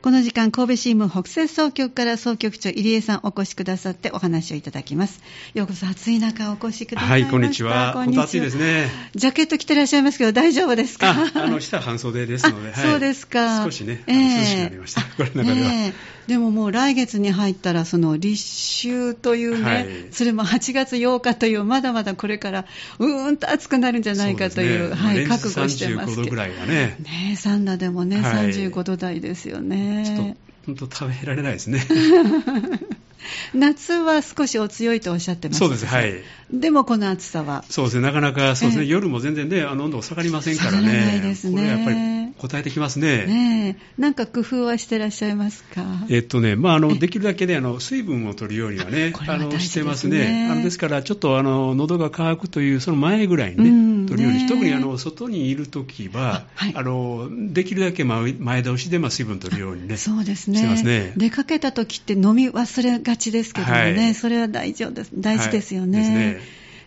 この時間、神戸新聞北西総局から総局長入江さんお越しくださってお話をいただきます。ようこそ暑い中お越しくださいはい、こんにちは。本当暑いですね。ジャケット着てらっしゃいますけど大丈夫ですか？あ、あの、下半袖ですので。はい、そうですか。少しね、えー、涼しくなりました。これの中では。えーでももう来月に入ったら、その立秋というね、はい、それも8月8日という、まだまだこれからうーんと暑くなるんじゃないかという、うね、はい、覚悟してますけど。35度ぐらいがね。ねサンダでもね、はい、35度台ですよね。ちょっと本当食べられないですね。夏は少しお強いとおっしゃってますそうです、はい。でもこの暑さは。そうですね、なかなかそうですね、えー、夜も全然ね、あの温度下がりませんからね。ないですね。これやっぱり答えてきますね。ねなんか工夫はしてらっしゃいますか？えっとね、まあ、あの、できるだけね、あの、水分を取るようにはね、あの、してますね。あの、ですから、ちょっとあの、喉が渇くという、その前ぐらいにね、ように、特にあの、外にいるときは、はい、あの、できるだけ前倒しで、まあ、水分取るようにね。そうですね。すね。出かけたときって飲み忘れがちですけどね、はい、それは大事です、大事ですよね。はい、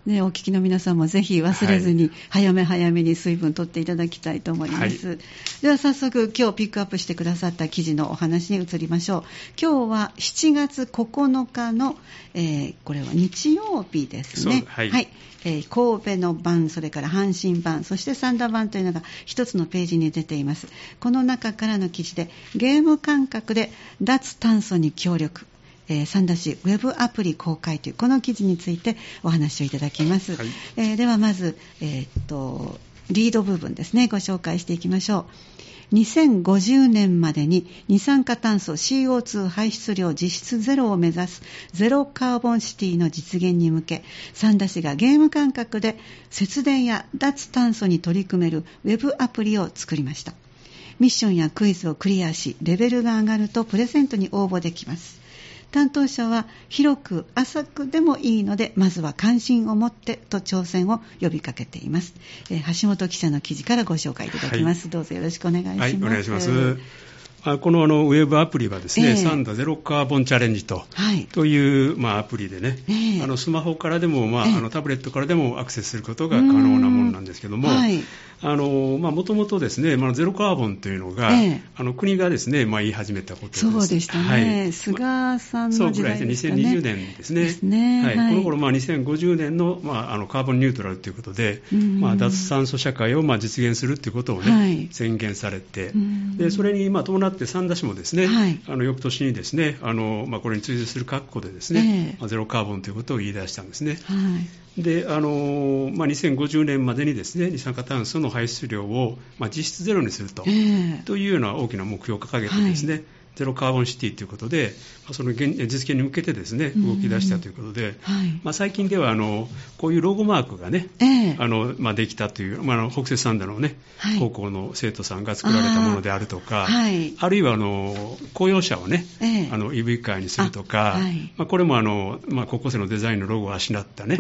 ね。ね、お聞きの皆さんもぜひ忘れずに、早め早めに水分とっていただきたいと思います、はい、では早速今日ピックアップしてくださった記事のお話に移りましょう。今日は7月9日の、えー、これは日曜日ですね。はい、はい。えー、神戸の版、それから阪神版、そして三田版というのが一つのページに出ています。この中からの記事で、ゲーム感覚で脱炭素に協力、えー、三田市ウェブアプリ公開というこの記事についてお話をいただきます、はい、えー、ではまず、えー、っとリード部分ですね。ご紹介していきましょう。2050年までに二酸化炭素 CO2 排出量実質ゼロを目指すゼロカーボンシティの実現に向け三田市がゲーム感覚で節電や脱炭素に取り組めるウェブアプリを作りました。ミッションやクイズをクリアしレベルが上がるとプレゼントに応募できます担当者は広く浅くでもいいのでまずは関心を持ってと挑戦を呼びかけています、えー、橋本記者の記事からご紹介いただきます、はい、どうぞよろしくお願いします、はい、お願いしますこのあのウェブアプリはですね、えー、サンダゼロカーボンチャレンジと,、はい、という、まあ、アプリでね、えー、あのスマホからでも、まあ、えー、あのタブレットからでもアクセスすることが可能なものなんですけども、もともとですね、まあ、ゼロカーボンというのが、えー、あの国がですね、まあ、言い始めたことです。そうでしたね。はい、菅さんの時代ですね。そうぐらいですね、2020年ですね。ですね。はい、はい、この頃、まあ、2050年の,、まあ、あのカーボンニュートラルということで、まあ、脱炭素社会を、まあ、実現するということをね、はい、宣言されて、でそれに、まあ、伴って三田市もですね、はい、あの翌年にですね、あのまあ、これに追随する格好でですね、えー、ゼロカーボンということを言い出したんですね。はい。であのまあ、2050年までにですね二酸化炭素の排出量を、まあ、実質ゼロにすると。えー、というような大きな目標を掲げてですね、はいゼロカーボンシティということで、その実現に向けてですね動き出したということで、はい。まあ、最近ではあのこういうロゴマークがね、えー、あのまあ、できたという、まあ、あの北摂三田のね、はい、高校の生徒さんが作られたものであるとか、あはい、あるいはあの公用車をね、えー、あの EV カーにするとか、まあ、これもあの、まあ、高校生のデザインのロゴをあしらったね、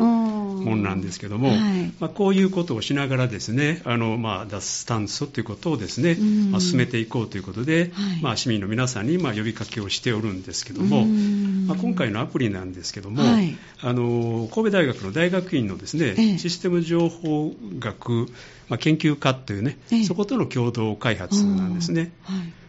ものなんですけども、まあ、こういうことをしながらですねあの、まあ、脱炭素ということをですね、まあ、進めていこうということで、まあ、市民の皆さんにまあ呼びかけをしておるんですけども、まあ、今回のアプリなんですけども、はい、あの神戸大学の大学院のですね、ええ、システム情報学、まあ、研究科というね、え、そことの共同開発なんですね。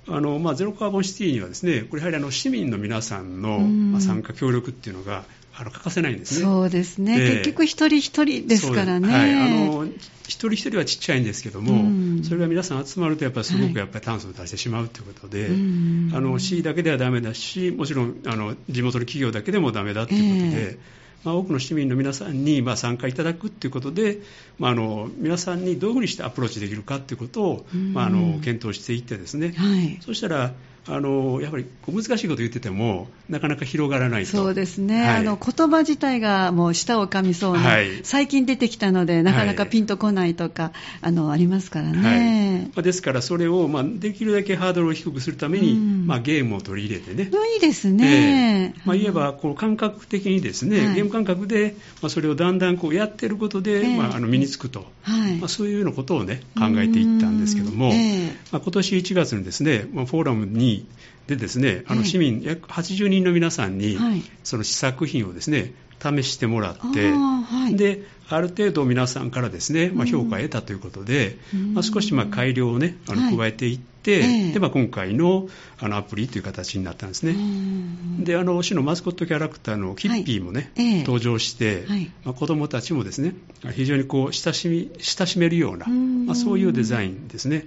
あのまあ、ゼロカーボンシティにはですねこれやはりあの市民の皆さんの、まあ、参加協力っていうのがあの欠かせないんですね。そうですね。結局一人一人ですからね。はい。あの、一人一人はちっちゃいんですけども、うん、それが皆さん集まるとやっぱりすごくやっぱり炭素を出してしまうということで、はい、あの市だけではダメだし、もちろんあの地元の企業だけでもダメだということで、えーまあ、多くの市民の皆さんにまあ参加いただくということで、まあ、あの皆さんにどういうふうにしてアプローチできるかということを、まあ、あの検討していってですね、はい、そしたらあのやっぱり難しいこと言っててもなかなか広がらないと。そうですね、はい、あの言葉自体がもう舌を噛みそうな、はい、最近出てきたのでなかなかピンとこないとか、はい、あのありますからね、まあ、ですからそれを、まあ、できるだけハードルを低くするために、うん、まあ、ゲームを取り入れてね。いいですね、えーまあ、言えばこう感覚的にですね、ゲーム感覚で、まあ、それをだんだんこうやってることで、えー、まあ、あの身につくと、まあ、そういうようなことをね考えていったんですけども、えー、まあ、今年1月にですね、まあ、フォーラムににでですねあの市民約80人の皆さんに、その試作品をですね試してもらって、はい、である程度皆さんからですね、まあ、評価を得たということで、うん、まあ、少しまあ改良を、ね、あの加えていって、はい、でまあ、今回のあのアプリという形になったんですね。であの市のマスコットキャラクターのキッピーもね、はい、登場して、まあ、子どもたちもですね非常にこう親しみ親しめるような、まあ、そういうデザインですね。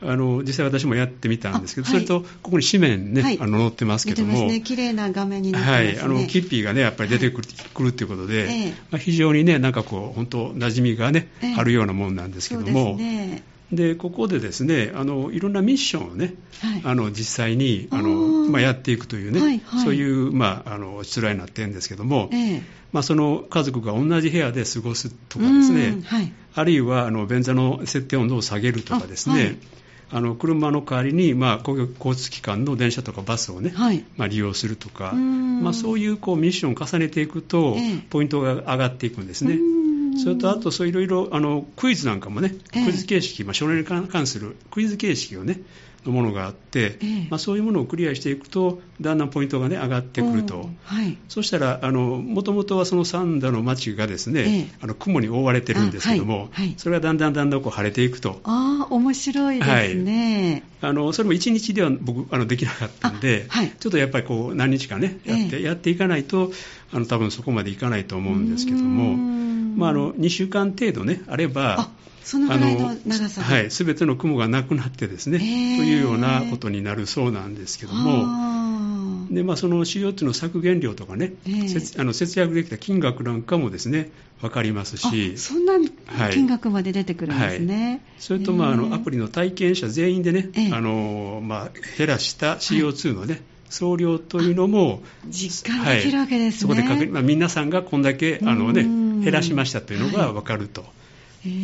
あの実際私もやってみたんですけど、はい、それとここに紙面ね、はい、あの載ってますけども、ね、綺麗な画面になってますね、はい、あのキッピーがねやっぱり出てくる,、くるっていうことで、えー、まあ、非常にねなんかこう本当馴染みがね、えー、あるようなもんなんですけども。ね、でここでですねあのいろんなミッションをね、あの実際にあのまあ、やっていくというね、はいはい、そういう、まあ、あの出題になってるんですけども、えー、まあ、その家族が同じ部屋で過ごすとかですね、はい、あるいはあの便座の設定温度を下げるとかですね、あの車の代わりに、まあ、公共交通機関の電車とかバスをね、はい、まあ、利用するとか、まあ、そういうこうミッションを重ねていくと、えー、ポイントが上がっていくんですね。それとあとそういろいろあのクイズなんかもね、クイズ形式、まあ、少年に関するクイズ形式をね、のものがあって、えー、まあ、そういうものをクリアしていくとだんだんポイントが、ね、上がってくると、はい、そしたらもともとはその三田の町がですね、えー、あの雲に覆われてるんですけども、はい。はい、それがだんだんだんだんこう晴れていくと。ああ面白いですね、あのそれも1日では僕あのできなかったんで、ちょっとやっぱりこう何日かねやってえー、やっていかないとあの多分そこまでいかないと思うんですけども、まあ、あの2週間程度ねあればそのぐらいの長さはい、すべての雲がなくなってですね、というようなことになるそうなんですけども、でまあ、その CO2 の削減量とかね、あの節約できた金額なんかもですね分かりますし、そんな金額まで出てくるんですね。はい、それと、まあ、あのアプリの体験者全員でね、あのまあ、減らした CO2 のね、はい総量というのも実感できるわけですね、はい、そこで確認、まあ、皆さんがこんだけあの、ね、減らしましたというのが分かると。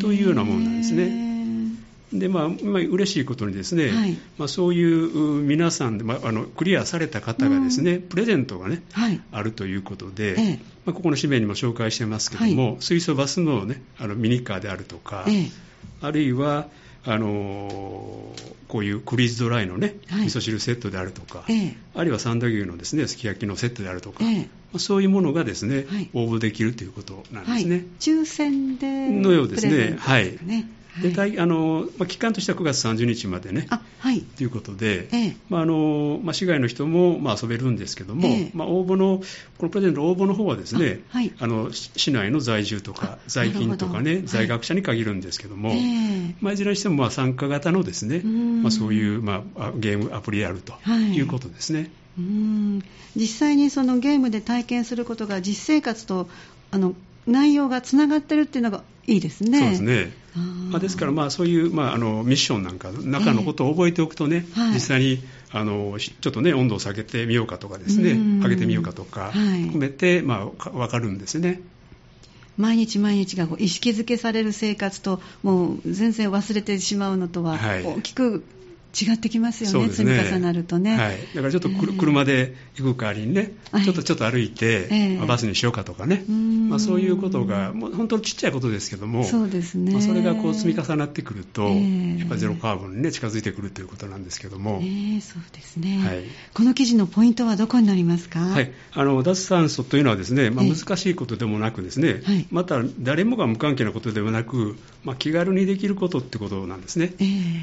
というようなものなんですね。でまあ、まあ、嬉しいことにですね、はい、まあ、そういう皆さんで、まあ、あのクリアされた方がですね、うん、プレゼントがね、はい、あるということで、ええ、まあ、ここの紙面にも紹介してますけども、はい、水素バスの,、ね、あのミニカーであるとか、え、あるいはあのこういうクリーズドライのね、はい、味噌汁セットであるとか、あるいは三田牛のですねすき焼きのセットであるとか、そういうものがですね、はい、応募できるということなんですね。はい、抽選でのようですね。はい。であのまあ、期間としては9月30日までね、はい、ということで、ええ、まああのまあ、市外の人も、まあ、遊べるんですけども、え、まあ、応募のこのプレゼントの応募の方はですね、はい、あの市内の在住とか在勤とかね、在学者に限るんですけども、まあ、いずれにしてもまあ参加型のですね、まあ、そういう、まあ、ゲームアプリであるとい。うことですね。うん。実際にそのゲームで体験することが実生活とあの内容がつながってるっていうのがいいですね。そうですね。まあ、ですから、まあ、そういう、まあ、あのミッションなんか中のことを覚えておくとね、えーはい、実際にあのちょっとね温度を下げてみようかとかですね上げてみようかとか含めて、まあ、分かるんですね。毎日毎日が意識づけされる生活ともう全然忘れてしまうのとは大きく違ってきますよね、ね。積み重なるとね、はい、だからちょっと、えー、車で行く代わりにね、ちょっとちょっと歩いて、えー、バスにしようかとかね、まあ、そういうことが、もう本当にちっちゃいことですけども、そうですね。まあ、それがこう積み重なってくると、えー、やっぱりゼロカーボンに、ね、近づいてくるということなんですけども、えー、そうですね、はい、この記事のポイントはどこになりますか、はい、あの脱炭素というのはですね、まあ、難しいことでもなくですね、また誰もが無関係なことではなく、まあ、気軽にできることってことなんですね。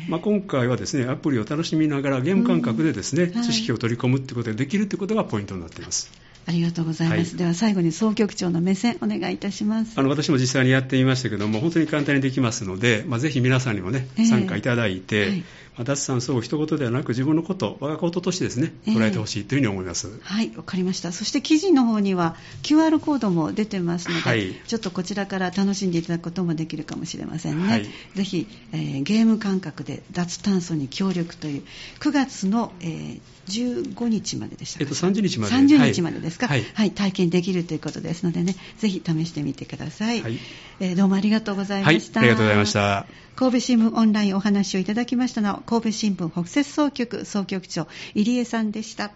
まあ、今回はですねアプリを楽しみながらゲーム感覚でですね、うん。はい、知識を取り込むということができるということがポイントになっています。ありがとうございます、はい、では最後に総局長の目線お願いいたします。あの私も実際にやってみましたけども本当に簡単にできますので、まあ、ぜひ皆さんにもね参加いただいて、えーはい。まあ、脱炭素を一言ではなく自分のこと我がこととしてですね捉えてほしいというふうに思います、えー、はいわかりました。そして記事の方には QR コードも出てますので、はい、ちょっとこちらから楽しんでいただくこともできるかもしれませんね、はい、ぜひ、えー、ゲーム感覚で脱炭素に協力という9月の、えー、15日まででしたか、えっと、30日まで。30日までですか、はい、はい、体験できるということですのでねぜひ試してみてください、はい、えー、どうもありがとうございました、ありがとうございました。神戸新聞オンラインお話をいただきましたのは神戸新聞北摂総局総局長入江さんでした。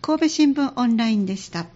神戸新聞オンラインでした。